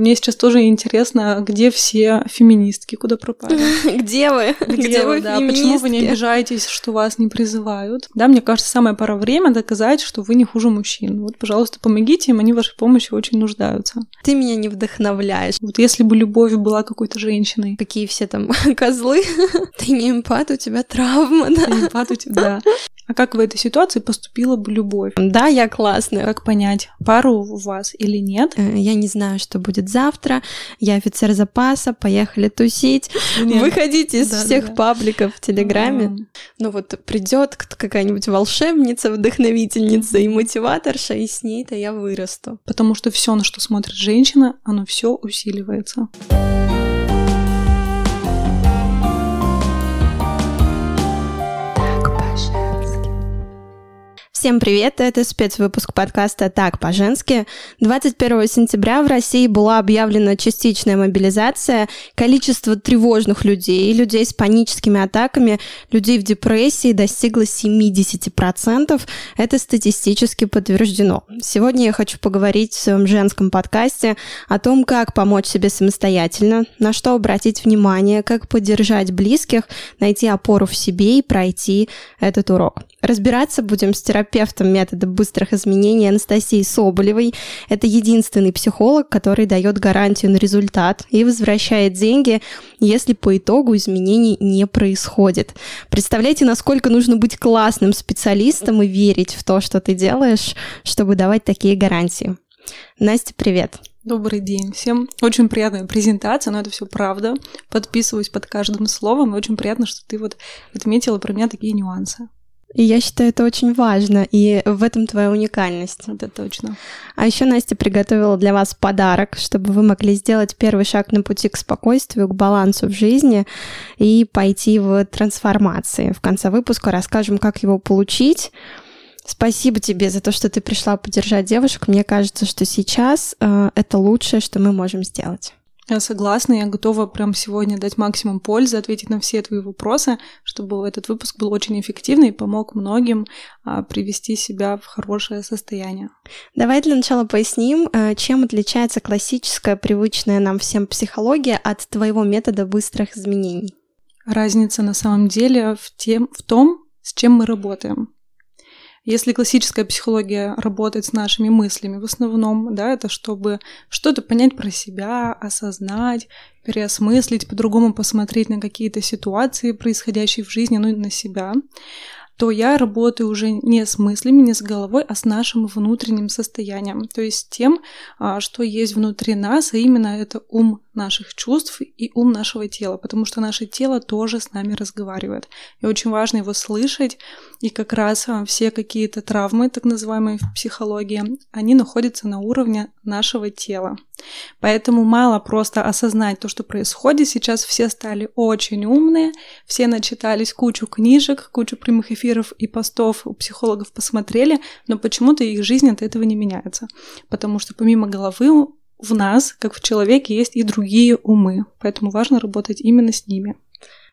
Мне сейчас тоже интересно, где все феминистки, куда пропали? Где вы? Где вы, да? Почему вы не обижаетесь, что вас не призывают? Да, мне кажется, самое пора время доказать, что вы не хуже мужчин. Вот, пожалуйста, помогите им, они вашей помощи очень нуждаются. Ты меня не вдохновляешь. Вот если бы любовь была какой-то женщиной. Какие все там козлы. Ты не эмпат, у тебя травма, да? Эмпат у тебя, да. А как в этой ситуации поступила бы любовь? Да, я классная. Как понять, пару у вас или нет? Э, я не знаю, что будет завтра. Я офицер запаса, поехали тусить. Нет. Выходите из да, всех да, пабликов в Телеграме. А-а-а. Ну вот придет какая-нибудь волшебница, вдохновительница и мотиваторша, и с ней-то я вырасту. Потому что все, на что смотрит женщина, оно все усиливается. Всем привет, это спецвыпуск подкаста «Так по-женски». 21 сентября в России была объявлена частичная мобилизация. Количество тревожных людей, людей с паническими атаками, людей в депрессии достигло 70%. Это статистически подтверждено. Сегодня я хочу поговорить в своем женском подкасте о том, как помочь себе самостоятельно, на что обратить внимание, как поддержать близких, найти опору в себе и пройти этот урок. Разбираться будем с терапевтом метода быстрых изменений Анастасией Соболевой. Это единственный психолог, который дает гарантию на результат и возвращает деньги, если по итогу изменений не происходит. Представляете, насколько нужно быть классным специалистом и верить в то, что ты делаешь, чтобы давать такие гарантии. Настя, привет. Добрый день всем. Очень приятная презентация, но это все правда. Подписываюсь под каждым словом. И очень приятно, что ты вот отметила про меня такие нюансы. И я считаю, это очень важно, и в этом твоя уникальность. Это точно. А еще Настя приготовила для вас подарок, чтобы вы могли сделать первый шаг на пути к спокойствию, к балансу в жизни и пойти в трансформации. В конце выпуска расскажем, как его получить. Спасибо тебе за то, что ты пришла поддержать девушек. Мне кажется, что сейчас э, это лучшее, что мы можем сделать. Я согласна, я готова прям сегодня дать максимум пользы, ответить на все твои вопросы, чтобы этот выпуск был очень эффективный и помог многим а, привести себя в хорошее состояние. Давай для начала поясним, а, чем отличается классическая, привычная нам всем психология от твоего метода быстрых изменений. Разница на самом деле в, тем, в том, с чем мы работаем. Если классическая психология работает с нашими мыслями в основном, да, это чтобы что-то понять про себя, осознать, переосмыслить, по-другому посмотреть на какие-то ситуации, происходящие в жизни, ну и на себя, то я работаю уже не с мыслями, не с головой, а с нашим внутренним состоянием, то есть тем, а, что есть внутри нас, а именно это ум наших чувств и ум нашего тела, потому что наше тело тоже с нами разговаривает. И очень важно его слышать, и как раз а, все какие-то травмы, так называемые в психологии, они находятся на уровне нашего тела. Поэтому мало просто осознать то, что происходит. Сейчас все стали очень умные, все начитались кучу книжек, кучу прямых эфиров и постов у психологов посмотрели, но почему-то их жизнь от этого не меняется. Потому что помимо головы в нас, как в человеке, есть и другие умы. Поэтому важно работать именно с ними.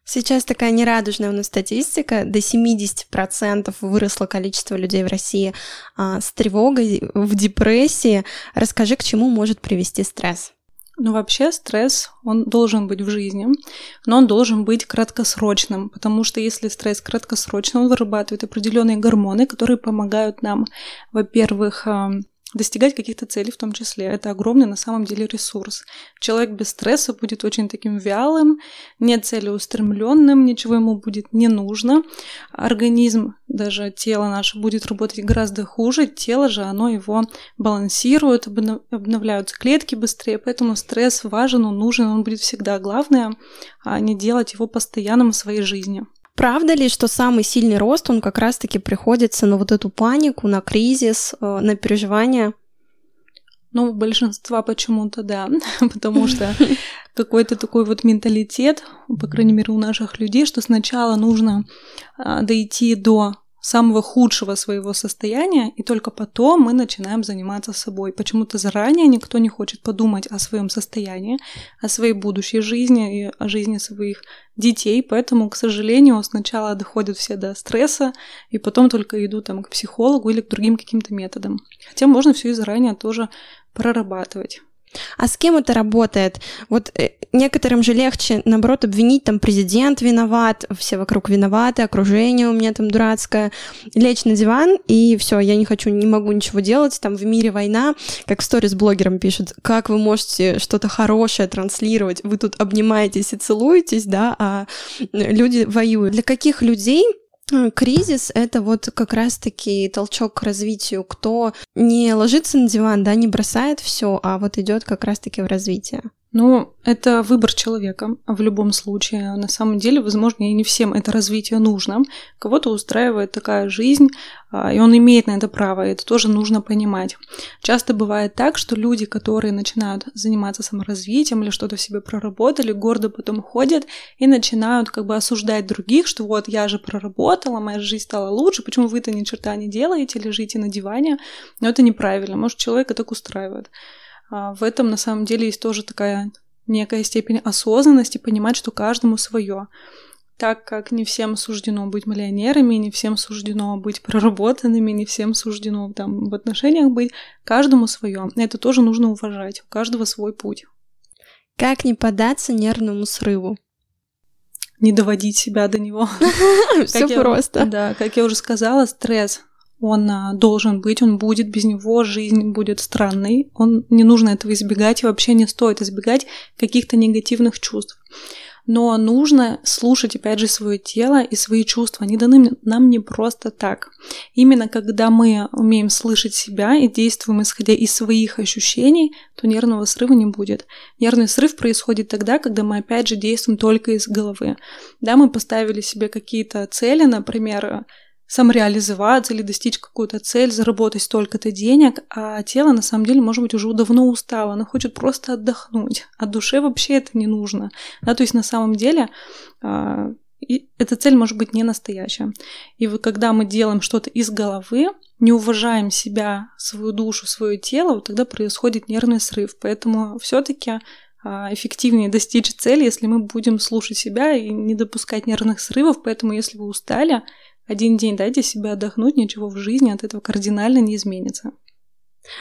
Сейчас такая нерадужная у нас статистика. До 70% выросло количество людей в России а, с тревогой, в депрессии. Расскажи, к чему может привести стресс? Ну, вообще стресс, он должен быть в жизни, но он должен быть краткосрочным, потому что если стресс краткосрочный, он вырабатывает определенные гормоны, которые помогают нам, во-первых, достигать каких-то целей в том числе. Это огромный на самом деле ресурс. Человек без стресса будет очень таким вялым, не целеустремленным, ничего ему будет не нужно. Организм, даже тело наше будет работать гораздо хуже. Тело же, оно его балансирует, обновляются клетки быстрее, поэтому стресс важен, он нужен, он будет всегда. Главное, а не делать его постоянным в своей жизни. Правда ли, что самый сильный рост, он как раз-таки приходится на вот эту панику, на кризис, э, на переживания? Ну, большинства почему-то да, потому что какой-то такой вот менталитет, по крайней мере, у наших людей, что сначала нужно а, дойти до самого худшего своего состояния, и только потом мы начинаем заниматься собой. Почему-то заранее никто не хочет подумать о своем состоянии, о своей будущей жизни и о жизни своих детей, поэтому, к сожалению, сначала доходят все до стресса, и потом только идут там к психологу или к другим каким-то методам. Хотя можно все и заранее тоже прорабатывать. А с кем это работает? Вот э, некоторым же легче, наоборот, обвинить, там, президент виноват, все вокруг виноваты, окружение у меня там дурацкое. Лечь на диван, и все, я не хочу, не могу ничего делать, там, в мире война, как в сторис блогерам пишут, как вы можете что-то хорошее транслировать, вы тут обнимаетесь и целуетесь, да, а люди воюют. Для каких людей кризис — это вот как раз-таки толчок к развитию. Кто не ложится на диван, да, не бросает все, а вот идет как раз-таки в развитие. Ну, это выбор человека в любом случае. На самом деле, возможно, и не всем это развитие нужно. Кого-то устраивает такая жизнь, а, и он имеет на это право, и это тоже нужно понимать. Часто бывает так, что люди, которые начинают заниматься саморазвитием или что-то в себе проработали, гордо потом ходят и начинают как бы осуждать других, что вот я же проработала, моя жизнь стала лучше, почему вы-то ни черта не делаете, лежите на диване. Но это неправильно, может, человека так устраивает. А, в этом на самом деле есть тоже такая некая степень осознанности, понимать, что каждому свое. Так как не всем суждено быть миллионерами, не всем суждено быть проработанными, не всем суждено там в отношениях быть, каждому свое. Это тоже нужно уважать. У каждого свой путь. Как не поддаться нервному срыву? Не доводить себя до него. Все просто. Да, как я уже сказала, стресс он а, должен быть, он будет, без него жизнь будет странной, он не нужно этого избегать, и вообще не стоит избегать каких-то негативных чувств. Но нужно слушать, опять же, свое тело и свои чувства. Они даны нам не просто так. Именно когда мы умеем слышать себя и действуем, исходя из своих ощущений, то нервного срыва не будет. Нервный срыв происходит тогда, когда мы, опять же, действуем только из головы. Да, мы поставили себе какие-то цели, например, самореализоваться или достичь какую-то цель, заработать столько-то денег, а тело на самом деле, может быть, уже давно устало, оно хочет просто отдохнуть, а душе вообще это не нужно. Да, то есть на самом деле э, эта цель может быть не настоящая. И вот когда мы делаем что-то из головы, не уважаем себя, свою душу, свое тело, вот тогда происходит нервный срыв. Поэтому все-таки а, эффективнее достичь цели, если мы будем слушать себя и не допускать нервных срывов. Поэтому, если вы устали, один день дайте себе отдохнуть, ничего в жизни от этого кардинально не изменится.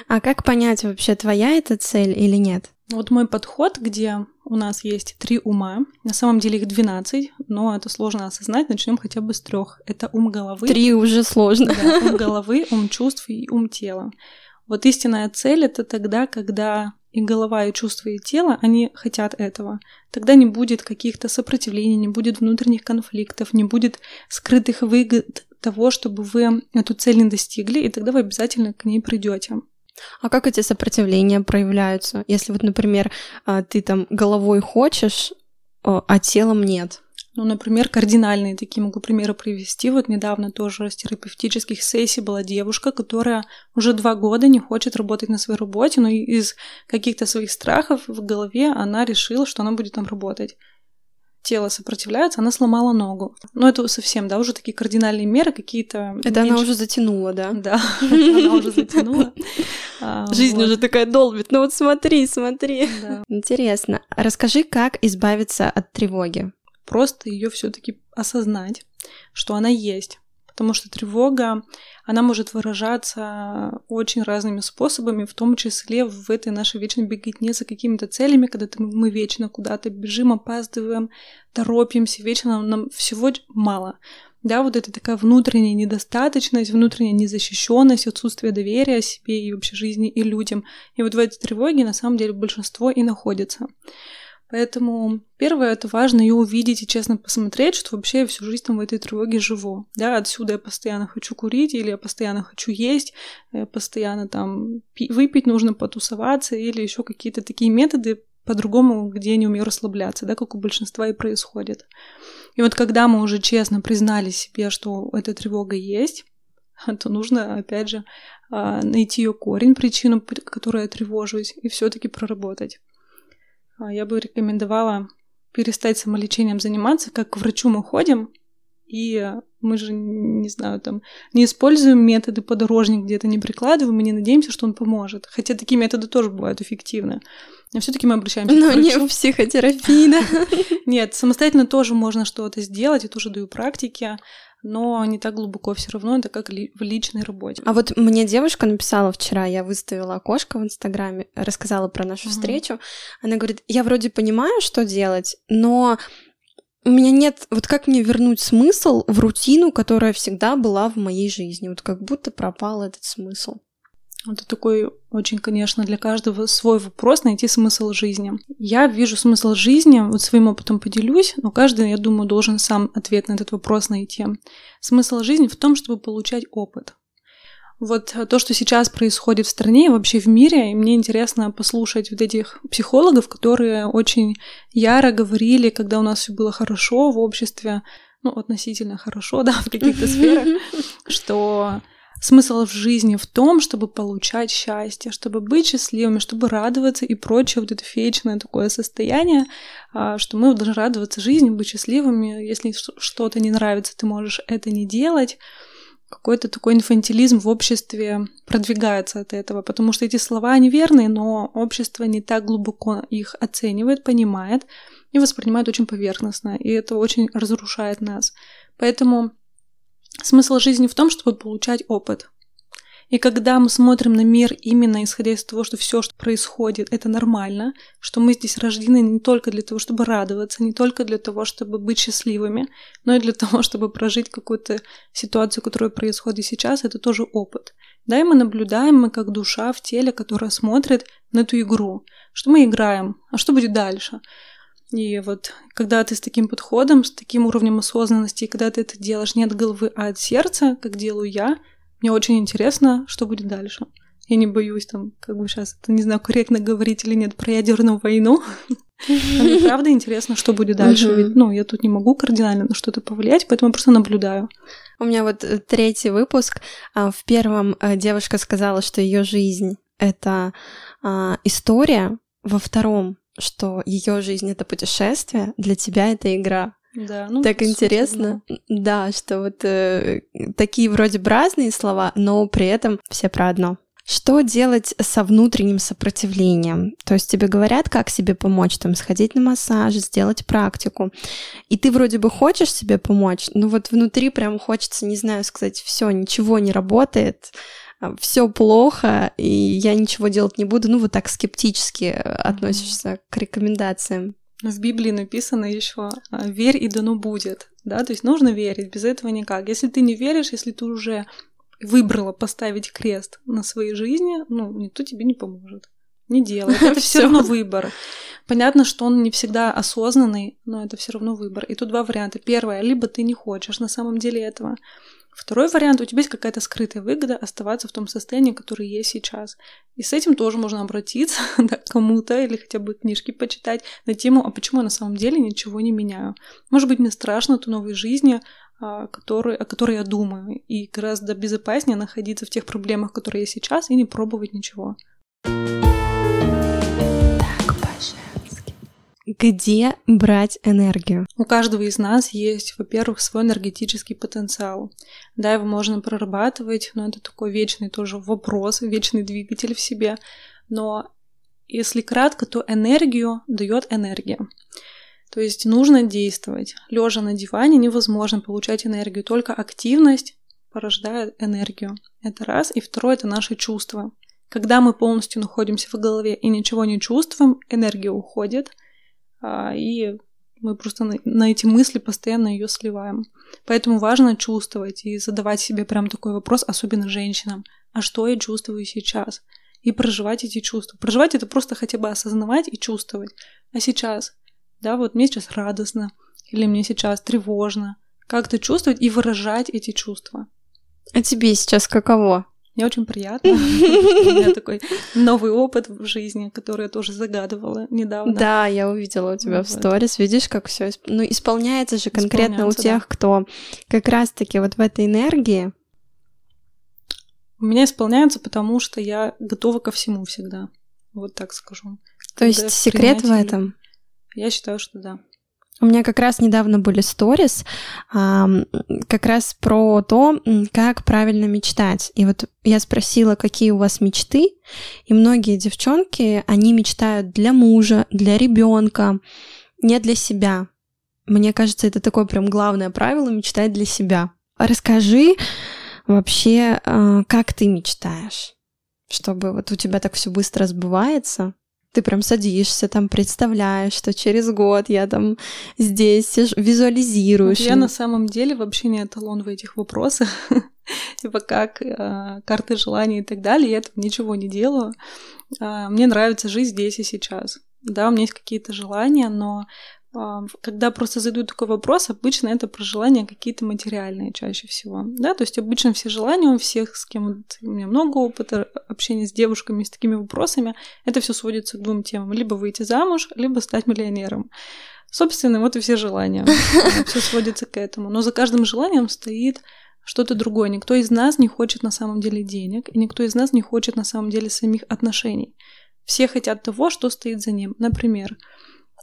А как понять вообще, твоя это цель или нет? Вот мой подход, где у нас есть три ума, на самом деле их 12, но это сложно осознать, начнем хотя бы с трех. Это ум головы. Три уже сложно. Да, ум головы, ум чувств и ум тела. Вот истинная цель это тогда, когда и голова, и чувства, и тело, они хотят этого. Тогда не будет каких-то сопротивлений, не будет внутренних конфликтов, не будет скрытых выгод того, чтобы вы эту цель не достигли, и тогда вы обязательно к ней придете. А как эти сопротивления проявляются? Если вот, например, а, ты там головой хочешь, а телом нет. Ну, например, кардинальные такие могу примеры привести. Вот недавно тоже с терапевтических сессий была девушка, которая уже два года не хочет работать на своей работе, но из каких-то своих страхов в голове она решила, что она будет там работать. Тело сопротивляется, она сломала ногу. Но это совсем, да, уже такие кардинальные меры какие-то. Это меньше... она уже затянула, да? Да, она уже затянула. А, Жизнь уже такая долбит. Ну вот смотри, смотри. Интересно. Расскажи, как избавиться от тревоги просто ее все-таки осознать, что она есть. Потому что тревога, она может выражаться очень разными способами, в том числе в этой нашей вечной беготне за какими-то целями, когда мы вечно куда-то бежим, опаздываем, торопимся, вечно нам всего мало. Да, вот это такая внутренняя недостаточность, внутренняя незащищенность, отсутствие доверия себе и вообще жизни и людям. И вот в этой тревоге на самом деле большинство и находится. Поэтому первое, это важно ее увидеть и честно посмотреть, что вообще я всю жизнь там в этой тревоге живу. Да, отсюда я постоянно хочу курить, или я постоянно хочу есть, я постоянно там выпить нужно, потусоваться, или еще какие-то такие методы по-другому, где я не умею расслабляться, да, как у большинства и происходит. И вот когда мы уже честно признали себе, что эта тревога есть, то нужно, опять же, а, найти ее корень, причину, которой я тревожусь, и все-таки проработать. А, я бы рекомендовала перестать самолечением заниматься, как к врачу мы ходим, и мы же, не знаю, там, не используем методы подорожник, где-то не прикладываем, мы не надеемся, что он поможет. Хотя такие методы тоже бывают эффективны. Но все таки мы обращаемся Но к врачу. не в психотерапии, да? Нет, самостоятельно тоже можно что-то сделать, я тоже даю практики, но не так глубоко все равно, это как ли, в личной работе. А вот мне девушка написала вчера, я выставила окошко в Инстаграме, рассказала про нашу угу. встречу. Она говорит, я вроде понимаю, что делать, но у меня нет, вот как мне вернуть смысл в рутину, которая всегда была в моей жизни, вот как будто пропал этот смысл. Это такой очень, конечно, для каждого свой вопрос найти смысл жизни. Я вижу смысл жизни, вот своим опытом поделюсь, но каждый, я думаю, должен сам ответ на этот вопрос найти. Смысл жизни в том, чтобы получать опыт. Вот то, что сейчас происходит в стране и вообще в мире, и мне интересно послушать вот этих психологов, которые очень яро говорили, когда у нас все было хорошо в обществе, ну, относительно хорошо, да, в каких-то сферах, что Смысл в жизни в том, чтобы получать счастье, чтобы быть счастливыми, чтобы радоваться и прочее, вот это феечное такое состояние, а, что мы должны радоваться жизни, быть счастливыми. Если что-то не нравится, ты можешь это не делать. Какой-то такой инфантилизм в обществе продвигается от этого, потому что эти слова неверные, но общество не так глубоко их оценивает, понимает и воспринимает очень поверхностно, и это очень разрушает нас. Поэтому Смысл жизни в том, чтобы получать опыт. И когда мы смотрим на мир именно исходя из того, что все, что происходит, это нормально, что мы здесь рождены не только для того, чтобы радоваться, не только для того, чтобы быть счастливыми, но и для того, чтобы прожить какую-то ситуацию, которая происходит сейчас, это тоже опыт. Да, и мы наблюдаем, мы как душа в теле, которая смотрит на эту игру, что мы играем, а что будет дальше? И вот когда ты с таким подходом, с таким уровнем осознанности, и когда ты это делаешь не от головы, а от сердца, как делаю я, мне очень интересно, что будет дальше. Я не боюсь там, как бы сейчас, это не знаю, корректно говорить или нет, про ядерную войну. Но мне правда интересно, что будет дальше. Ведь, ну, я тут не могу кардинально на что-то повлиять, поэтому просто наблюдаю. У меня вот э, третий выпуск. А, в первом э, девушка сказала, что ее жизнь это а, история. Во втором что ее жизнь это путешествие, для тебя это игра. Да, ну, так интересно, сути, да. да, что вот э, такие вроде бы разные слова, но при этом все про одно. Что делать со внутренним сопротивлением? То есть тебе говорят, как себе помочь, там, сходить на массаж, сделать практику. И ты вроде бы хочешь себе помочь, но вот внутри прям хочется, не знаю, сказать, все, ничего не работает, все плохо, и я ничего делать не буду. Ну, вот так скептически э, относишься к рекомендациям. В Библии написано еще «А, «верь и дано будет». Да, то есть нужно верить, без этого никак. Если ты не веришь, если ты уже выбрала поставить крест на своей жизни, ну, никто тебе не поможет. Не делай. Это все равно выбор. Понятно, что он не всегда осознанный, но это все равно выбор. И тут два варианта. Первое, либо ты не хочешь на самом деле этого. Второй вариант, у тебя есть какая-то скрытая выгода оставаться в том состоянии, которое есть сейчас. И с этим тоже можно обратиться да, кому-то или хотя бы книжки почитать на тему, а почему я на самом деле ничего не меняю. Может быть, мне страшно той новой жизни, а, который, о которой я думаю, и гораздо безопаснее находиться в тех проблемах, которые есть сейчас, и не пробовать ничего. Где брать энергию? У каждого из нас есть, во-первых, свой энергетический потенциал. Да, его можно прорабатывать, но это такой вечный тоже вопрос, вечный двигатель в себе. Но если кратко, то энергию дает энергия. То есть нужно действовать. Лежа на диване невозможно получать энергию, только активность порождает энергию. Это раз. И второе это наши чувства. Когда мы полностью находимся в голове и ничего не чувствуем, энергия уходит – и мы просто на, на эти мысли постоянно ее сливаем. Поэтому важно чувствовать и задавать себе прям такой вопрос, особенно женщинам. А что я чувствую сейчас? И проживать эти чувства. Проживать это просто хотя бы осознавать и чувствовать. А сейчас? Да, вот мне сейчас радостно, или мне сейчас тревожно. Как-то чувствовать и выражать эти чувства. А тебе сейчас каково? Мне очень приятно. У меня такой новый опыт в жизни, который я тоже загадывала недавно. Да, я увидела у тебя в сторис. Видишь, как все ну, исполняется же конкретно у тех, кто как раз-таки вот в этой энергии. У меня исполняется, потому что я готова ко всему всегда. Вот так скажу. То есть секрет в этом? Я считаю, что да. У меня как раз недавно были сторис, как раз про то, как правильно мечтать. И вот я спросила, какие у вас мечты, и многие девчонки, они мечтают для мужа, для ребенка, не для себя. Мне кажется, это такое прям главное правило мечтать для себя. Расскажи вообще, а, как ты мечтаешь, чтобы вот у тебя так все быстро сбывается? Ты прям садишься, там представляешь, что через год я там здесь визуализируешь. Я на самом деле вообще не эталон в этих вопросах. типа как э, карты желаний и так далее. Я там ничего не делаю. Э, мне нравится жить здесь и сейчас. Да, у меня есть какие-то желания, но когда просто задают такой вопрос, обычно это про желания какие-то материальные чаще всего. Да, то есть обычно все желания у всех, с кем у меня много опыта общения с девушками с такими вопросами, это все сводится к двум темам. Либо выйти замуж, либо стать миллионером. Собственно, вот и все желания. Все сводится к этому. Но за каждым желанием стоит что-то другое. Никто из нас не хочет на самом деле денег, и никто из нас не хочет на самом деле самих отношений. Все хотят того, что стоит за ним. Например,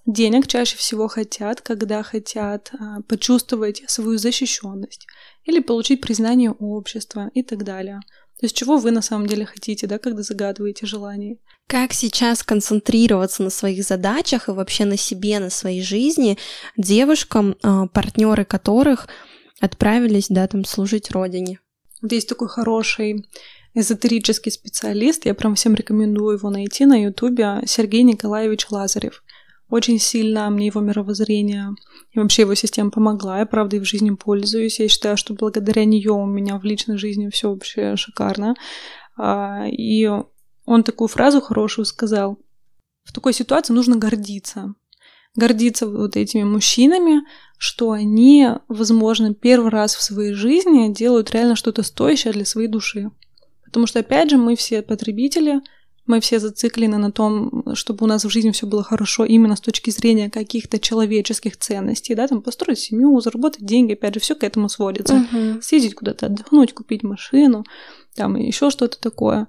Денег чаще всего хотят, когда хотят а, почувствовать свою защищенность или получить признание общества и так далее. То есть чего вы на самом деле хотите, да, когда загадываете желание? Как сейчас концентрироваться на своих задачах и вообще на себе, на своей жизни девушкам, а, партнеры которых отправились, да, там служить родине? Вот есть такой хороший эзотерический специалист, я прям всем рекомендую его найти на ютубе, Сергей Николаевич Лазарев. Очень сильно мне его мировоззрение и вообще его система помогла. Я, правда, и в жизни пользуюсь. Я считаю, что благодаря нее у меня в личной жизни все вообще шикарно. А, и он такую фразу хорошую сказал. В такой ситуации нужно гордиться. Гордиться вот этими мужчинами, что они, возможно, первый раз в своей жизни делают реально что-то стоящее для своей души. Потому что, опять же, мы все потребители, мы все зациклены на том, чтобы у нас в жизни все было хорошо именно с точки зрения каких-то человеческих ценностей, да, там построить семью, заработать деньги, опять же, все к этому сводится. Uh-huh. Съездить куда-то отдохнуть, купить машину, там еще что-то такое.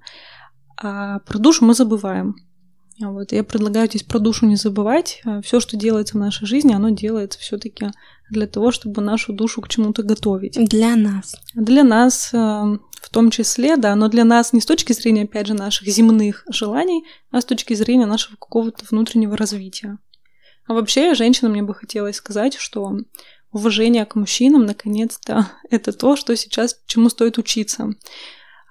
А про душу мы забываем. Вот, я предлагаю здесь про душу не забывать. Все, что делается в нашей жизни, оно делается все-таки для того, чтобы нашу душу к чему-то готовить. Для нас. Для нас э, в том числе, да, но для нас не с точки зрения, опять же, наших земных желаний, а с точки зрения нашего какого-то внутреннего развития. А вообще, женщинам мне бы хотелось сказать, что уважение к мужчинам, наконец-то, это то, что сейчас чему стоит учиться.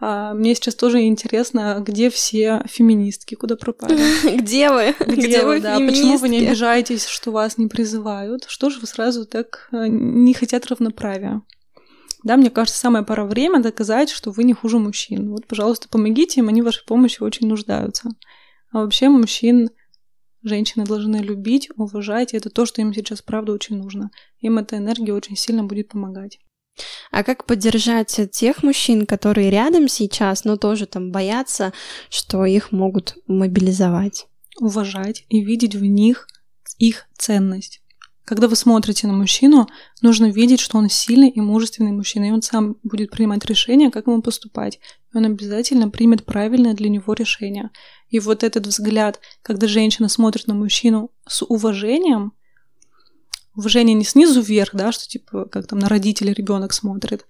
А мне сейчас тоже интересно, где все феминистки, куда пропали? Где вы? Где вы, да? Почему вы не обижаетесь, что вас не призывают? Что же вы сразу так э, не хотят равноправия? Да, мне кажется, самое пора время доказать, что вы не хуже мужчин. Вот, пожалуйста, помогите им, они в вашей помощи очень нуждаются. А вообще мужчин женщины должны любить, уважать, и это то, что им сейчас, правда, очень нужно. Им эта энергия очень сильно будет помогать. А как поддержать тех мужчин, которые рядом сейчас, но тоже там боятся, что их могут мобилизовать? Уважать и видеть в них их ценность. Когда вы смотрите на мужчину, нужно видеть, что он сильный и мужественный мужчина, и он сам будет принимать решение, как ему поступать. И он обязательно примет правильное для него решение. И вот этот взгляд, когда женщина смотрит на мужчину с уважением, уважение не снизу вверх, да, что типа как там на родителей ребенок смотрит,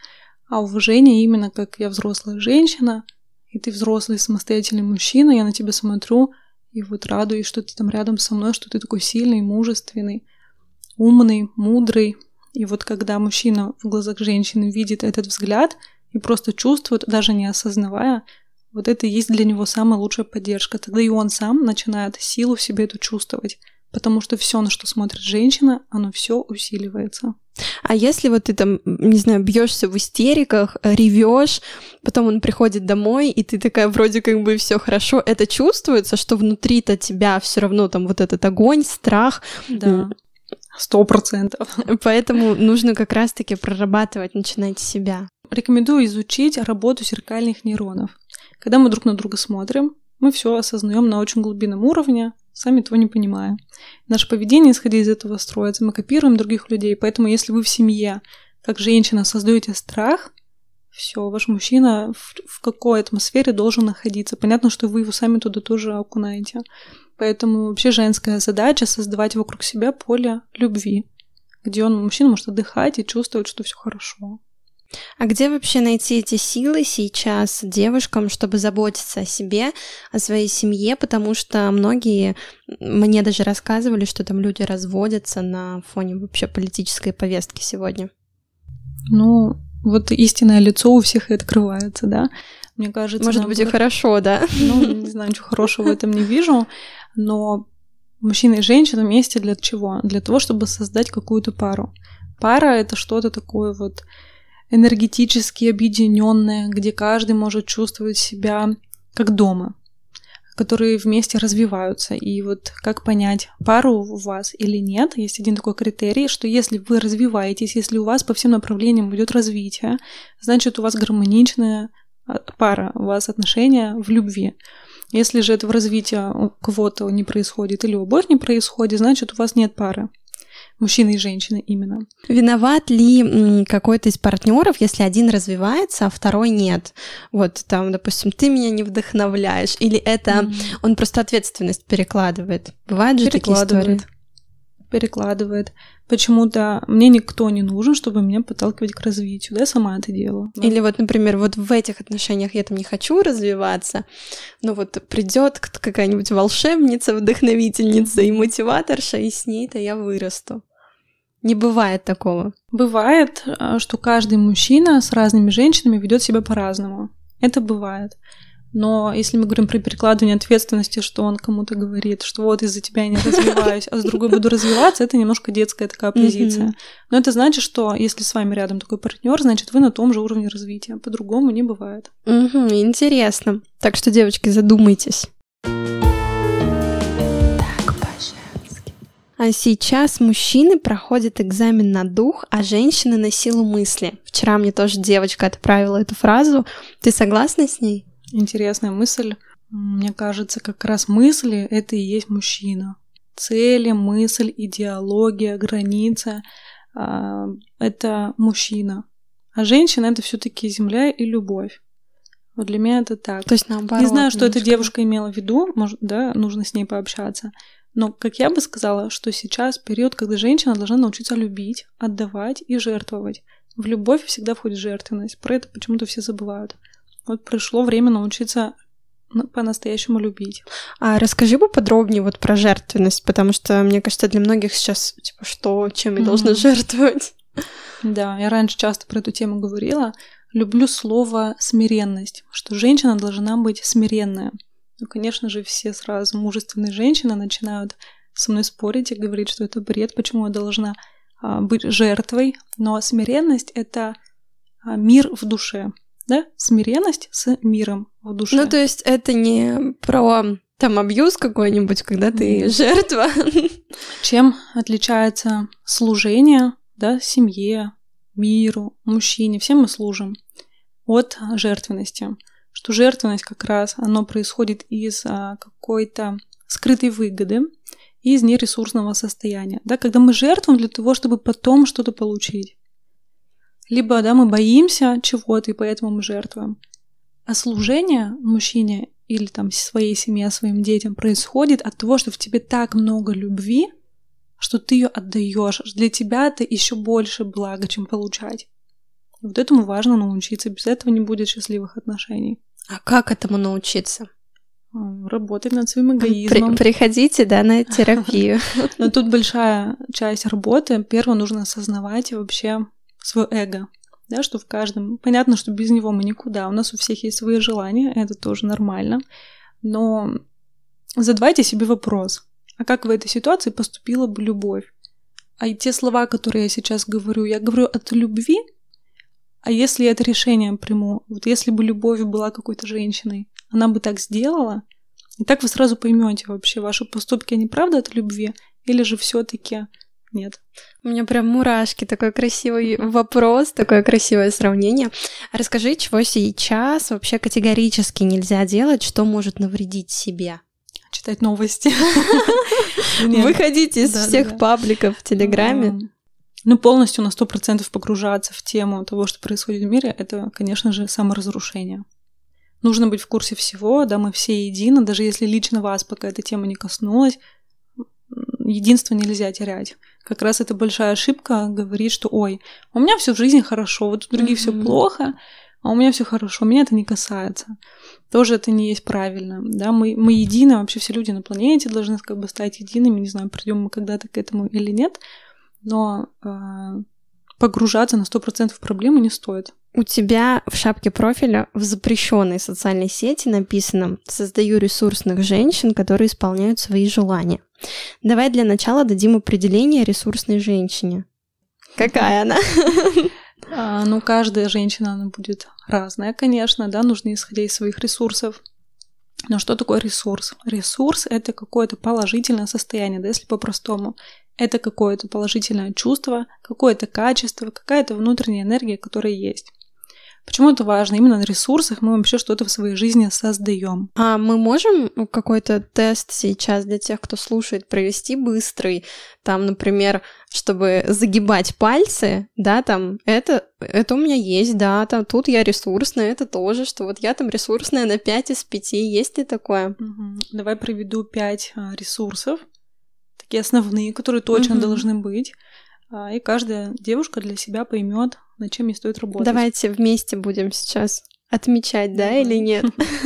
а уважение именно как я взрослая женщина, и ты взрослый самостоятельный мужчина, я на тебя смотрю, и вот радуюсь, что ты там рядом со мной, что ты такой сильный, мужественный умный, мудрый. И вот когда мужчина в глазах женщины видит этот взгляд и просто чувствует, даже не осознавая, вот это и есть для него самая лучшая поддержка. Тогда и он сам начинает силу в себе эту чувствовать. Потому что все, на что смотрит женщина, оно все усиливается. А если вот ты там, не знаю, бьешься в истериках, ревешь, потом он приходит домой, и ты такая вроде как бы все хорошо, это чувствуется, что внутри-то тебя все равно там вот этот огонь, страх, да. Сто процентов. Поэтому нужно как раз-таки прорабатывать, начинать с себя. Рекомендую изучить работу зеркальных нейронов. Когда мы друг на друга смотрим, мы все осознаем на очень глубинном уровне, сами того не понимая. Наше поведение, исходя из этого, строится. Мы копируем других людей. Поэтому, если вы в семье, как женщина, создаете страх, все, ваш мужчина в, в какой атмосфере должен находиться. Понятно, что вы его сами туда тоже окунаете. Поэтому вообще женская задача создавать вокруг себя поле любви, где он, мужчина, может отдыхать и чувствовать, что все хорошо. А где вообще найти эти силы сейчас девушкам, чтобы заботиться о себе, о своей семье, потому что многие мне даже рассказывали, что там люди разводятся на фоне вообще политической повестки сегодня. Ну, вот истинное лицо у всех и открывается, да. Мне кажется... Может быть, и хорошо, да? Ну, не знаю, ничего хорошего в этом не вижу, но мужчина и женщина вместе для чего? Для того, чтобы создать какую-то пару. Пара — это что-то такое вот энергетически объединенное, где каждый может чувствовать себя как дома, которые вместе развиваются. И вот как понять, пару у вас или нет, есть один такой критерий, что если вы развиваетесь, если у вас по всем направлениям идет развитие, значит у вас гармоничная а, пара, у вас отношения в любви. Если же этого развития у кого-то не происходит или у не происходит, значит у вас нет пары мужчины и женщины именно. Виноват ли какой-то из партнеров, если один развивается, а второй нет? Вот там, допустим, ты меня не вдохновляешь, или это mm-hmm. он просто ответственность перекладывает? Бывают же такие истории? Перекладывает. Почему-то мне никто не нужен, чтобы меня подталкивать к развитию. Да, я сама это делаю. Или вот, например, вот в этих отношениях я там не хочу развиваться, но вот придет какая-нибудь волшебница, вдохновительница и мотиваторша, и с ней-то я вырасту. Не бывает такого. Бывает, а, что каждый мужчина с разными женщинами ведет себя по-разному. Это бывает. Но если мы говорим про перекладывание ответственности, что он кому-то говорит, что вот из-за тебя я не развиваюсь, а с другой буду развиваться, это немножко детская такая позиция. Но это значит, что если с вами рядом такой партнер, значит, вы на том же уровне развития. По-другому не бывает. Интересно. Так что, девочки, задумайтесь. А сейчас мужчины проходят экзамен на дух, а женщины на силу мысли. Вчера мне тоже девочка отправила эту фразу. Ты согласна с ней? Интересная мысль. Мне кажется, как раз мысли — это и есть мужчина. Цели, мысль, идеология, граница это мужчина. А женщина — это все таки земля и любовь. Вот для меня это так. То есть наоборот. Не знаю, что эта девушка имела в виду, может, да, нужно с ней пообщаться. Но, как я бы сказала, что сейчас период, когда женщина должна научиться любить, отдавать и жертвовать. В любовь всегда входит жертвенность. Про это почему-то все забывают. Вот пришло время научиться по-настоящему любить. А расскажи поподробнее вот про жертвенность, потому что, мне кажется, для многих сейчас, типа, что, чем я mm-hmm. должна жертвовать? Да, я раньше часто про эту тему говорила. Люблю слово «смиренность», что женщина должна быть смиренная. Ну, конечно же, все сразу мужественные женщины начинают со мной спорить и говорить, что это бред, почему я должна а, быть жертвой. Но смиренность — это а, мир в душе да, смиренность с миром в душе. Ну, то есть это не про там абьюз какой-нибудь, когда ты жертва. Чем отличается служение, да, семье, миру, мужчине, всем мы служим, от жертвенности. Что жертвенность как раз, оно происходит из а, какой-то скрытой выгоды, из нересурсного состояния. Да, когда мы жертвуем для того, чтобы потом что-то получить. Либо, да, мы боимся чего-то, и поэтому мы жертвуем. А служение мужчине или там своей семье, своим детям происходит от того, что в тебе так много любви, что ты ее отдаешь. Для тебя это еще больше блага, чем получать. Вот этому важно научиться. Без этого не будет счастливых отношений. А как этому научиться? Работать над своим эгоизмом. При, приходите, да, на терапию. Но тут большая часть работы. Первое, нужно осознавать вообще свое эго, да, что в каждом... Понятно, что без него мы никуда, у нас у всех есть свои желания, это тоже нормально, но задавайте себе вопрос, а как в этой ситуации поступила бы любовь? А и те слова, которые я сейчас говорю, я говорю от любви, а если я это решение приму, вот если бы любовь была какой-то женщиной, она бы так сделала, и так вы сразу поймете вообще, ваши поступки, они правда от любви, или же все-таки нет. У меня прям мурашки, такой красивый вопрос, такое красивое сравнение. Расскажи, чего сейчас вообще категорически нельзя делать, что может навредить себе? Читать новости. Выходить из всех пабликов в Телеграме. Ну, полностью на сто процентов погружаться в тему того, что происходит в мире, это, конечно же, саморазрушение. Нужно быть в курсе всего, да, мы все едины, даже если лично вас пока эта тема не коснулась, единство нельзя терять. Как раз это большая ошибка говорит, что ой, у меня все в жизни хорошо, вот у других mm-hmm. все плохо, а у меня все хорошо, меня это не касается. Тоже это не есть правильно. Да? Мы, мы едины, вообще все люди на планете должны как бы стать едиными. Не знаю, придем мы когда-то к этому или нет, но э, погружаться на 100% в проблему не стоит. У тебя в шапке профиля в запрещенной социальной сети написано «Создаю ресурсных женщин, которые исполняют свои желания». Давай для начала дадим определение ресурсной женщине. Какая она? А, ну, каждая женщина, она будет разная, конечно, да, нужно исходя из своих ресурсов. Но что такое ресурс? Ресурс — это какое-то положительное состояние, да, если по-простому. Это какое-то положительное чувство, какое-то качество, какая-то внутренняя энергия, которая есть. Почему это важно? Именно на ресурсах мы вообще что-то в своей жизни создаем. А мы можем какой-то тест сейчас для тех, кто слушает, провести быстрый? Там, например, чтобы загибать пальцы, да, там, это, это у меня есть, да, там, тут я ресурсная, это тоже, что вот я там ресурсная на 5 из 5, есть ли такое? Угу. Давай приведу 5 а, ресурсов, такие основные, которые точно угу. должны быть. А, и каждая девушка для себя поймет, над чем ей стоит работать. Давайте вместе будем сейчас отмечать, да, или нет?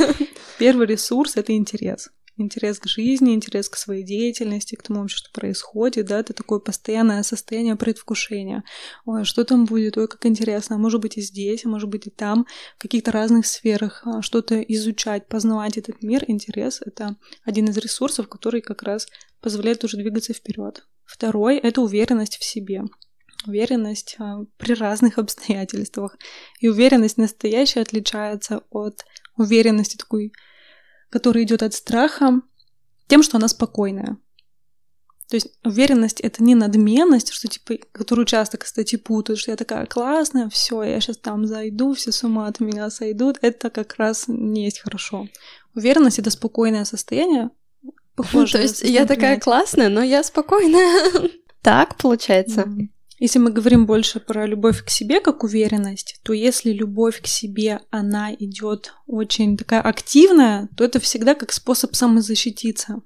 Первый ресурс — это интерес. Интерес к жизни, интерес к своей деятельности, к тому, что происходит, да, это такое постоянное состояние предвкушения. Ой, а что там будет, ой, как интересно, а может быть и здесь, а может быть и там, в каких-то разных сферах, а, что-то изучать, познавать этот мир, интерес — это один из ресурсов, который как раз позволяет уже двигаться вперед. Второй — это уверенность в себе уверенность при разных обстоятельствах. И уверенность настоящая отличается от уверенности такой, которая идет от страха, тем, что она спокойная. То есть уверенность это не надменность, что типа, которую часто, кстати, путают, что я такая классная, все, я сейчас там зайду, все с ума от меня сойдут. Это как раз не есть хорошо. Уверенность это спокойное состояние. Похоже, То есть я такая классная, но я спокойная. Так получается. Если мы говорим больше про любовь к себе как уверенность, то если любовь к себе, она идет очень такая активная, то это всегда как способ самозащититься.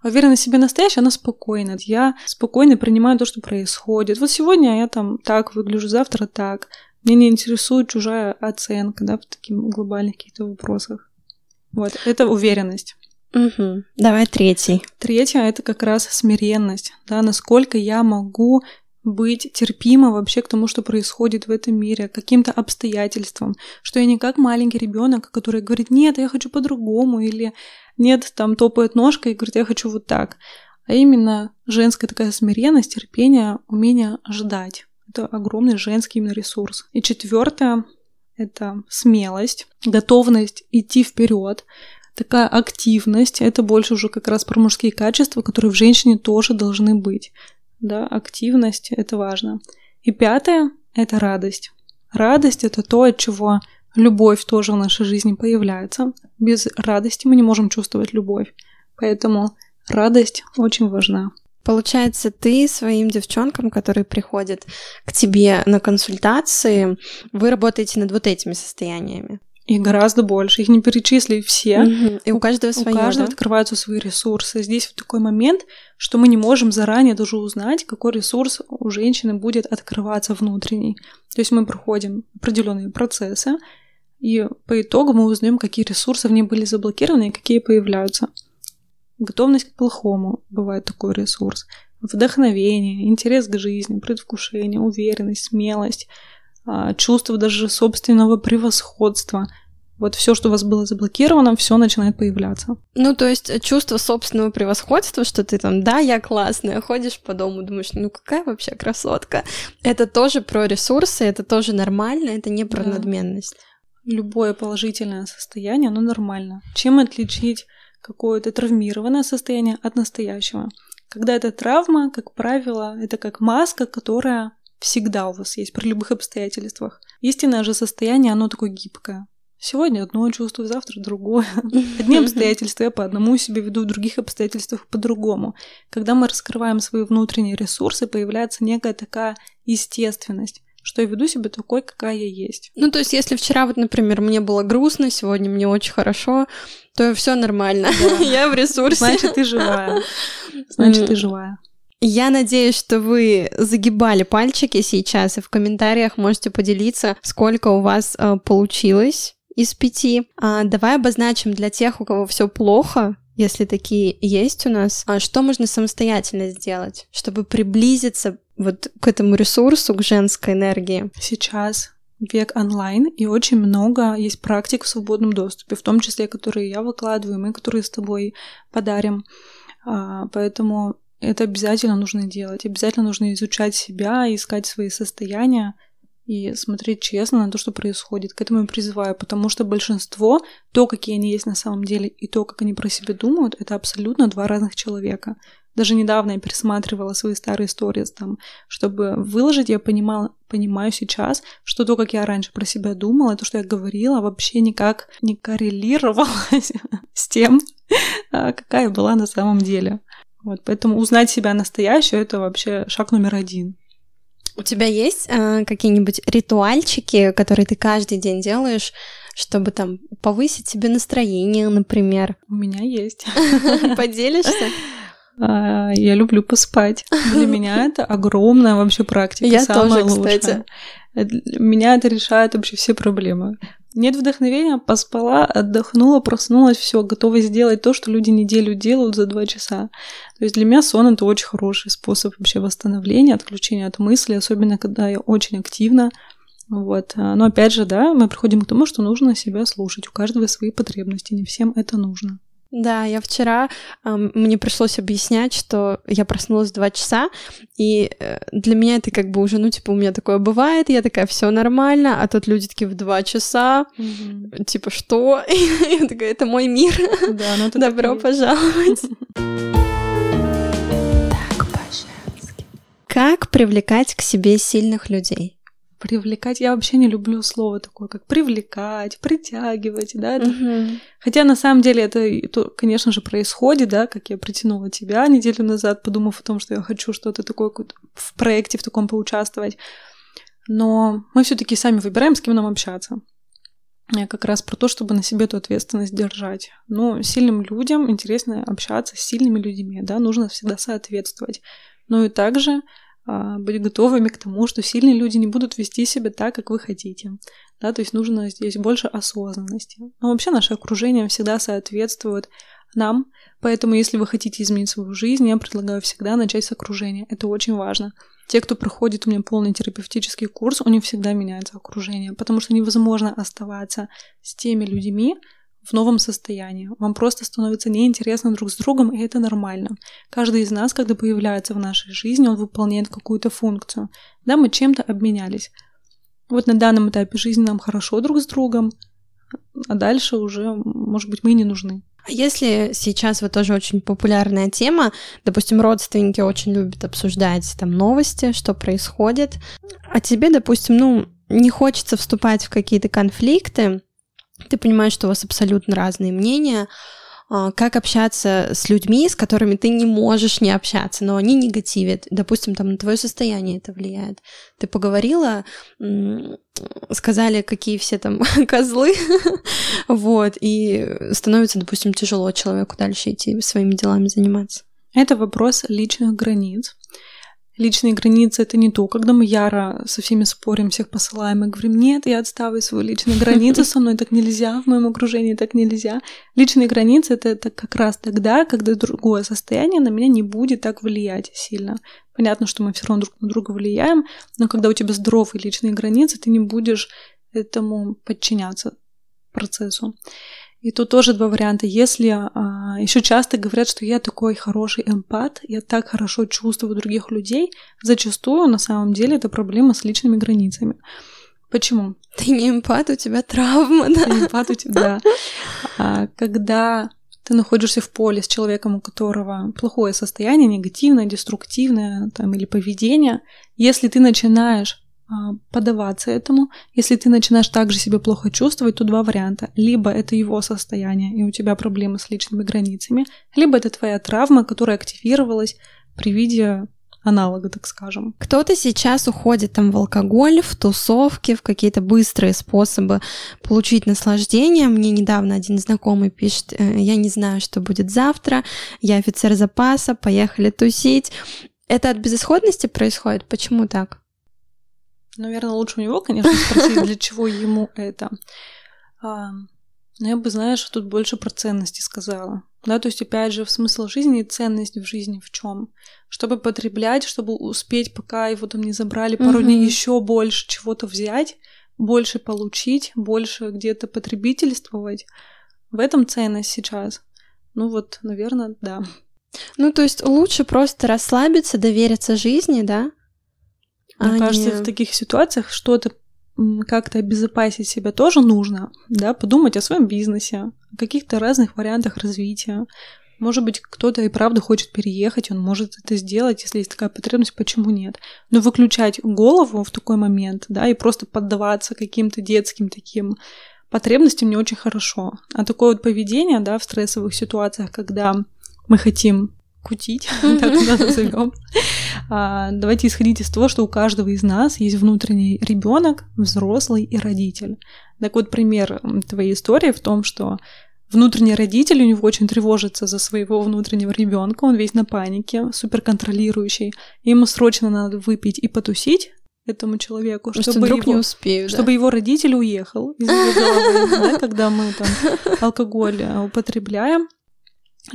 А уверенность в себе настоящая, она спокойна. Я спокойно принимаю то, что происходит. Вот сегодня я там так выгляжу, завтра так. Меня не интересует чужая оценка, да, в таких глобальных каких-то вопросах. Вот, это уверенность. Угу. Давай третий. Третье это как раз смиренность, да, насколько я могу быть терпимо вообще к тому, что происходит в этом мире, к каким-то обстоятельствам, что я не как маленький ребенок, который говорит, нет, я хочу по-другому, или нет, там топает ножкой и говорит, я хочу вот так. А именно женская такая смиренность, терпение, умение ждать. Это огромный женский именно ресурс. И четвертое — это смелость, готовность идти вперед, такая активность, это больше уже как раз про мужские качества, которые в женщине тоже должны быть да, активность, это важно. И пятое — это радость. Радость — это то, от чего любовь тоже в нашей жизни появляется. Без радости мы не можем чувствовать любовь. Поэтому радость очень важна. Получается, ты своим девчонкам, которые приходят к тебе на консультации, вы работаете над вот этими состояниями. И гораздо больше. Их не перечислить все. Угу. И у каждого свое, У каждого да? открываются свои ресурсы. Здесь вот такой момент, что мы не можем заранее даже узнать, какой ресурс у женщины будет открываться внутренний. То есть мы проходим определенные процессы, и по итогу мы узнаем, какие ресурсы в ней были заблокированы и какие появляются. Готовность к плохому бывает такой ресурс. Вдохновение, интерес к жизни, предвкушение, уверенность, смелость – чувство даже собственного превосходства. Вот все, что у вас было заблокировано, все начинает появляться. Ну, то есть чувство собственного превосходства, что ты там, да, я классная, ходишь по дому, думаешь, ну какая вообще красотка. Это тоже про ресурсы, это тоже нормально, это не про да. надменность. Любое положительное состояние, оно нормально. Чем отличить какое-то травмированное состояние от настоящего? Когда это травма, как правило, это как маска, которая всегда у вас есть при любых обстоятельствах. Истинное же состояние, оно такое гибкое. Сегодня одно чувство, завтра другое. Одни обстоятельства я по одному себе веду, в других обстоятельствах по-другому. Когда мы раскрываем свои внутренние ресурсы, появляется некая такая естественность что я веду себя такой, какая я есть. Ну, то есть, если вчера, вот, например, мне было грустно, сегодня мне очень хорошо, то все нормально. Да. я в ресурсе. Значит, ты живая. Значит, ты живая. Я надеюсь, что вы загибали пальчики сейчас, и в комментариях можете поделиться, сколько у вас э, получилось из пяти. А, давай обозначим для тех, у кого все плохо, если такие есть у нас, а что можно самостоятельно сделать, чтобы приблизиться вот к этому ресурсу, к женской энергии? Сейчас век онлайн, и очень много есть практик в свободном доступе, в том числе, которые я выкладываю, мы, которые с тобой подарим. А, поэтому это обязательно нужно делать. Обязательно нужно изучать себя, искать свои состояния и смотреть честно на то, что происходит. К этому я призываю, потому что большинство, то, какие они есть на самом деле, и то, как они про себя думают, это абсолютно два разных человека. Даже недавно я пересматривала свои старые истории, там, чтобы выложить, я понимала, понимаю сейчас, что то, как я раньше про себя думала, то, что я говорила, вообще никак не коррелировалось с тем, а, какая была на самом деле. Вот, поэтому узнать себя настоящую — это вообще шаг номер один. У тебя есть э, какие-нибудь ритуальчики, которые ты каждый день делаешь, чтобы там повысить себе настроение, например? У меня есть. Поделишься? А, я люблю поспать. Для меня это огромная вообще практика. Я тоже, кстати. Меня это решает вообще все проблемы. Нет вдохновения, поспала, отдохнула, проснулась, все, готова сделать то, что люди неделю делают за два часа. То есть для меня сон это очень хороший способ вообще восстановления, отключения от мысли, особенно когда я очень активна. Вот. Но опять же, да, мы приходим к тому, что нужно себя слушать. У каждого свои потребности, не всем это нужно. Да, я вчера, э, мне пришлось объяснять, что я проснулась в 2 часа, и э, для меня это как бы уже, ну, типа, у меня такое бывает, я такая, все нормально, а тут люди такие в 2 часа, mm-hmm. типа, что? я такая, это мой мир. Да, ну, Добро пожаловать. Так. Как привлекать к себе сильных людей? Привлекать. Я вообще не люблю слово такое, как привлекать, притягивать, да. Это... Угу. Хотя на самом деле это, то, конечно же, происходит, да, как я притянула тебя неделю назад, подумав о том, что я хочу что-то такое в проекте в таком поучаствовать. Но мы все-таки сами выбираем, с кем нам общаться. Я как раз про то, чтобы на себе эту ответственность держать. Но сильным людям интересно общаться с сильными людьми, да, нужно всегда соответствовать. Но и также быть готовыми к тому, что сильные люди не будут вести себя так, как вы хотите. Да, то есть нужно здесь больше осознанности. Но вообще наше окружение всегда соответствует нам, поэтому если вы хотите изменить свою жизнь, я предлагаю всегда начать с окружения. Это очень важно. Те, кто проходит у меня полный терапевтический курс, у них всегда меняется окружение, потому что невозможно оставаться с теми людьми, в новом состоянии. Вам просто становится неинтересно друг с другом, и это нормально. Каждый из нас, когда появляется в нашей жизни, он выполняет какую-то функцию. Да, мы чем-то обменялись. Вот на данном этапе жизни нам хорошо друг с другом, а дальше уже, может быть, мы и не нужны. А если сейчас вот тоже очень популярная тема, допустим, родственники очень любят обсуждать там новости, что происходит, а тебе, допустим, ну, не хочется вступать в какие-то конфликты, ты понимаешь, что у вас абсолютно разные мнения, а, как общаться с людьми, с которыми ты не можешь не общаться, но они негативят. Допустим, там на твое состояние это влияет. Ты поговорила, сказали, какие все там козлы, вот, и становится, допустим, тяжело человеку дальше идти своими делами заниматься. Это вопрос личных границ. Личные границы — это не то, когда мы яро со всеми спорим, всех посылаем и говорим, нет, я отставлю свои личные границы, со мной так нельзя, в моем окружении так нельзя. Личные границы — это, это как раз тогда, когда другое состояние на меня не будет так влиять сильно. Понятно, что мы все равно друг на друга влияем, но когда у тебя здоровые личные границы, ты не будешь этому подчиняться процессу. И тут тоже два варианта. Если а, еще часто говорят, что я такой хороший эмпат, я так хорошо чувствую других людей, зачастую на самом деле это проблема с личными границами. Почему? Ты не эмпат, у тебя травма, да? Ты эмпат, у тебя, да. А, когда ты находишься в поле с человеком, у которого плохое состояние, негативное, деструктивное там, или поведение, если ты начинаешь а, подаваться этому. Если ты начинаешь также себя плохо чувствовать, то два варианта. Либо это его состояние, и у тебя проблемы с личными границами, либо это твоя травма, которая активировалась при виде аналога, так скажем. Кто-то сейчас уходит там в алкоголь, в тусовки, в какие-то быстрые способы получить наслаждение. Мне недавно один знакомый пишет, «Э, я не знаю, что будет завтра, я офицер запаса, поехали тусить. Это от безысходности происходит? Почему так? Наверное, лучше у него, конечно, спросить, для чего ему это. Ну, я бы, знаешь, тут больше про ценности сказала. Да, то есть, опять же, в смысл жизни и ценность в жизни в чем? Чтобы потреблять, чтобы успеть, пока его там не забрали, пару угу. дней еще больше чего-то взять, больше получить, больше где-то потребительствовать. В этом ценность сейчас. Ну вот, наверное, да. Ну, то есть лучше просто расслабиться, довериться жизни, да? Мне а кажется, не... в таких ситуациях что-то как-то обезопасить себя тоже нужно, да, подумать о своем бизнесе, о каких-то разных вариантах развития. Может быть, кто-то и правда хочет переехать, он может это сделать, если есть такая потребность, почему нет? Но выключать голову в такой момент, да, и просто поддаваться каким-то детским таким потребностям не очень хорошо. А такое вот поведение, да, в стрессовых ситуациях, когда мы хотим кутить, так назовем. А, давайте исходить из того, что у каждого из нас есть внутренний ребенок, взрослый и родитель. Так вот, пример твоей истории в том, что внутренний родитель у него очень тревожится за своего внутреннего ребенка, он весь на панике, супер контролирующий. Ему срочно надо выпить и потусить, этому человеку, Просто чтобы, его, не успею, чтобы да? его родитель уехал из его головы, да, когда мы там алкоголь э, употребляем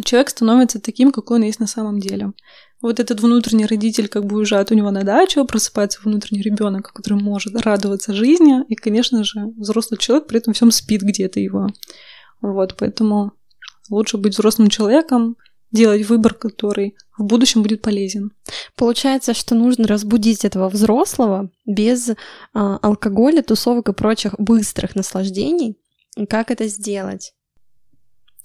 человек становится таким, какой он есть на самом деле. Вот этот внутренний родитель как бы уезжает у него на дачу, просыпается внутренний ребенок, который может радоваться жизни, и, конечно же, взрослый человек при этом всем спит где-то его. Вот, поэтому лучше быть взрослым человеком, делать выбор, который в будущем будет полезен. Получается, что нужно разбудить этого взрослого без а, алкоголя, тусовок и прочих быстрых наслаждений. Как это сделать?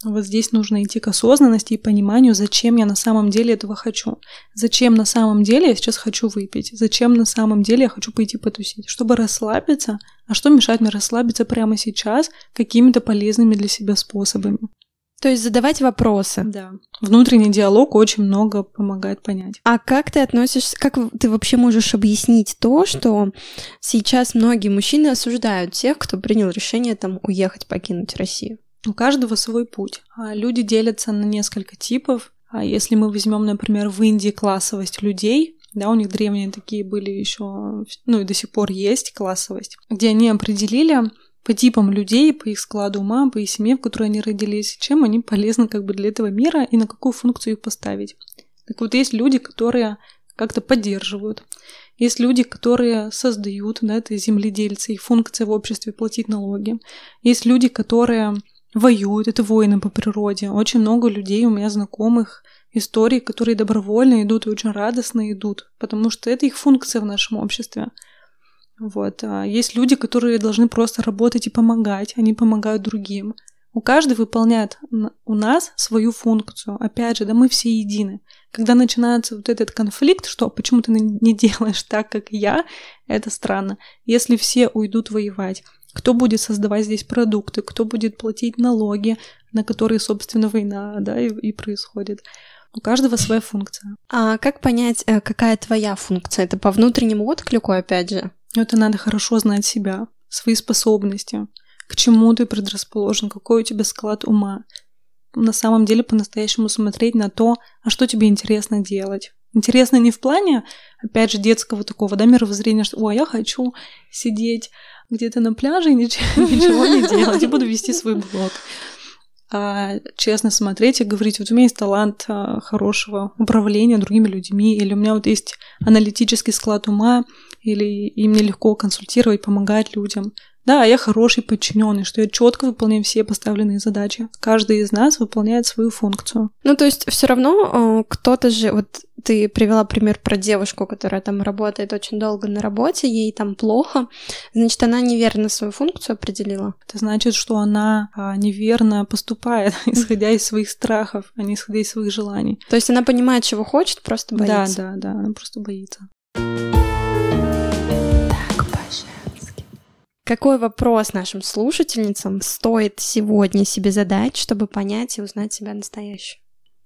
Вот здесь нужно идти к осознанности и пониманию, зачем я на самом деле этого хочу. Зачем на самом деле я сейчас хочу выпить. Зачем на самом деле я хочу пойти потусить. Чтобы расслабиться. А что мешает мне расслабиться прямо сейчас какими-то полезными для себя способами. То есть задавать вопросы. Да. Внутренний диалог очень много помогает понять. А как ты относишься, как ты вообще можешь объяснить то, что сейчас многие мужчины осуждают тех, кто принял решение там уехать, покинуть Россию? У каждого свой путь. А люди делятся на несколько типов. А если мы возьмем, например, в Индии классовость людей, да, у них древние такие были еще, ну и до сих пор есть классовость, где они определили по типам людей, по их складу ума, по их семье, в которой они родились, чем они полезны как бы для этого мира и на какую функцию их поставить. Так вот, есть люди, которые как-то поддерживают. Есть люди, которые создают, да, это земледельцы, их функция в обществе платить налоги. Есть люди, которые воюют, это воины по природе. Очень много людей у меня знакомых, историй, которые добровольно идут и очень радостно идут, потому что это их функция в нашем обществе. Вот. А есть люди, которые должны просто работать и помогать, они помогают другим. У каждого выполняет у нас свою функцию. Опять же, да мы все едины. Когда начинается вот этот конфликт, что почему ты не делаешь так, как я, это странно. Если все уйдут воевать, кто будет создавать здесь продукты, кто будет платить налоги, на которые, собственно, война да, и, и происходит. У каждого своя функция. А как понять, э, какая твоя функция? Это по внутреннему отклику, опять же? Это надо хорошо знать себя, свои способности, к чему ты предрасположен, какой у тебя склад ума. На самом деле по-настоящему смотреть на то, а что тебе интересно делать. Интересно не в плане, опять же, детского такого, да, мировоззрения, что, о, я хочу сидеть где-то на пляже и ничего, ничего не делать, и буду вести свой блог. А честно смотреть и говорить, вот у меня есть талант а, хорошего управления другими людьми, или у меня вот есть аналитический склад ума, или и мне легко консультировать, помогать людям. Да, я хороший подчиненный, что я четко выполняю все поставленные задачи. Каждый из нас выполняет свою функцию. Ну, то есть все равно э, кто-то же, вот ты привела пример про девушку, которая там работает очень долго на работе, ей там плохо, значит, она неверно свою функцию определила. Это значит, что она а, неверно поступает, исходя из своих страхов, а не исходя из своих желаний. То есть она понимает, чего хочет, просто боится. Да, да, да, она просто боится. Какой вопрос нашим слушательницам стоит сегодня себе задать, чтобы понять и узнать себя настоящую?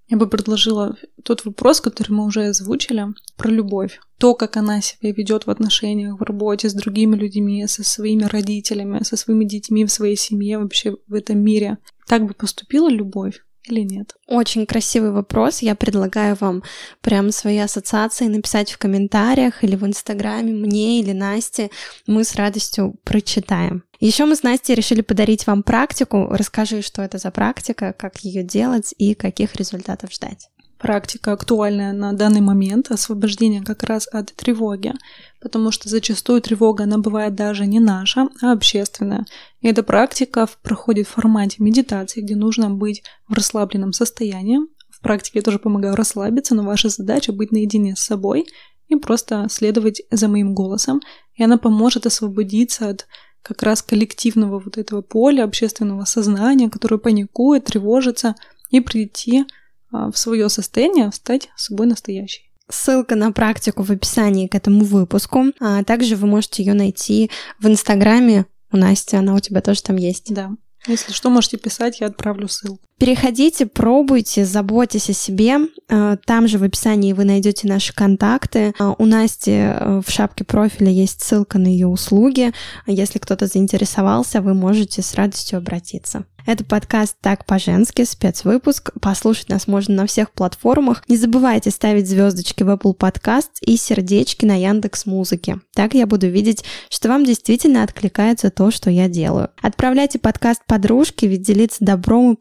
Я бы предложила тот вопрос, который мы уже озвучили, про любовь. То, как она себя ведет в отношениях, в работе с другими людьми, со своими родителями, со своими детьми в своей семье, вообще в этом мире. Так бы поступила любовь? Или нет? Очень красивый вопрос. Я предлагаю вам прямо свои ассоциации написать в комментариях или в Инстаграме мне или Насте. Мы с радостью прочитаем. Еще мы с Настей решили подарить вам практику. Расскажи, что это за практика, как ее делать и каких результатов ждать практика актуальная на данный момент, освобождение как раз от тревоги, потому что зачастую тревога, она бывает даже не наша, а общественная. И эта практика проходит в формате медитации, где нужно быть в расслабленном состоянии. В практике я тоже помогаю расслабиться, но ваша задача быть наедине с собой и просто следовать за моим голосом, и она поможет освободиться от как раз коллективного вот этого поля общественного сознания, которое паникует, тревожится, и прийти в свое состояние, стать собой настоящей. Ссылка на практику в описании к этому выпуску. А также вы можете ее найти в Инстаграме у Насти, она у тебя тоже там есть. Да. Если что, можете писать, я отправлю ссылку. Переходите, пробуйте, заботьтесь о себе. А, там же в описании вы найдете наши контакты. А, у Насти э, в шапке профиля есть ссылка на ее услуги. Если кто-то заинтересовался, вы можете с радостью обратиться. Это подкаст «Так по-женски», спецвыпуск. Послушать нас можно на всех платформах. Не забывайте ставить звездочки в Apple Podcast и сердечки на Яндекс Музыке. Так я буду видеть, что вам действительно откликается то, что я делаю. Отправляйте подкаст подружке, ведь делиться добром и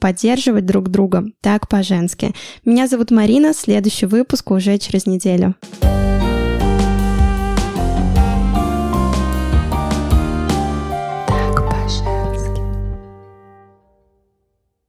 поддерживать друг друга. Так по-женски. Меня зовут Марина. Следующий выпуск уже через неделю.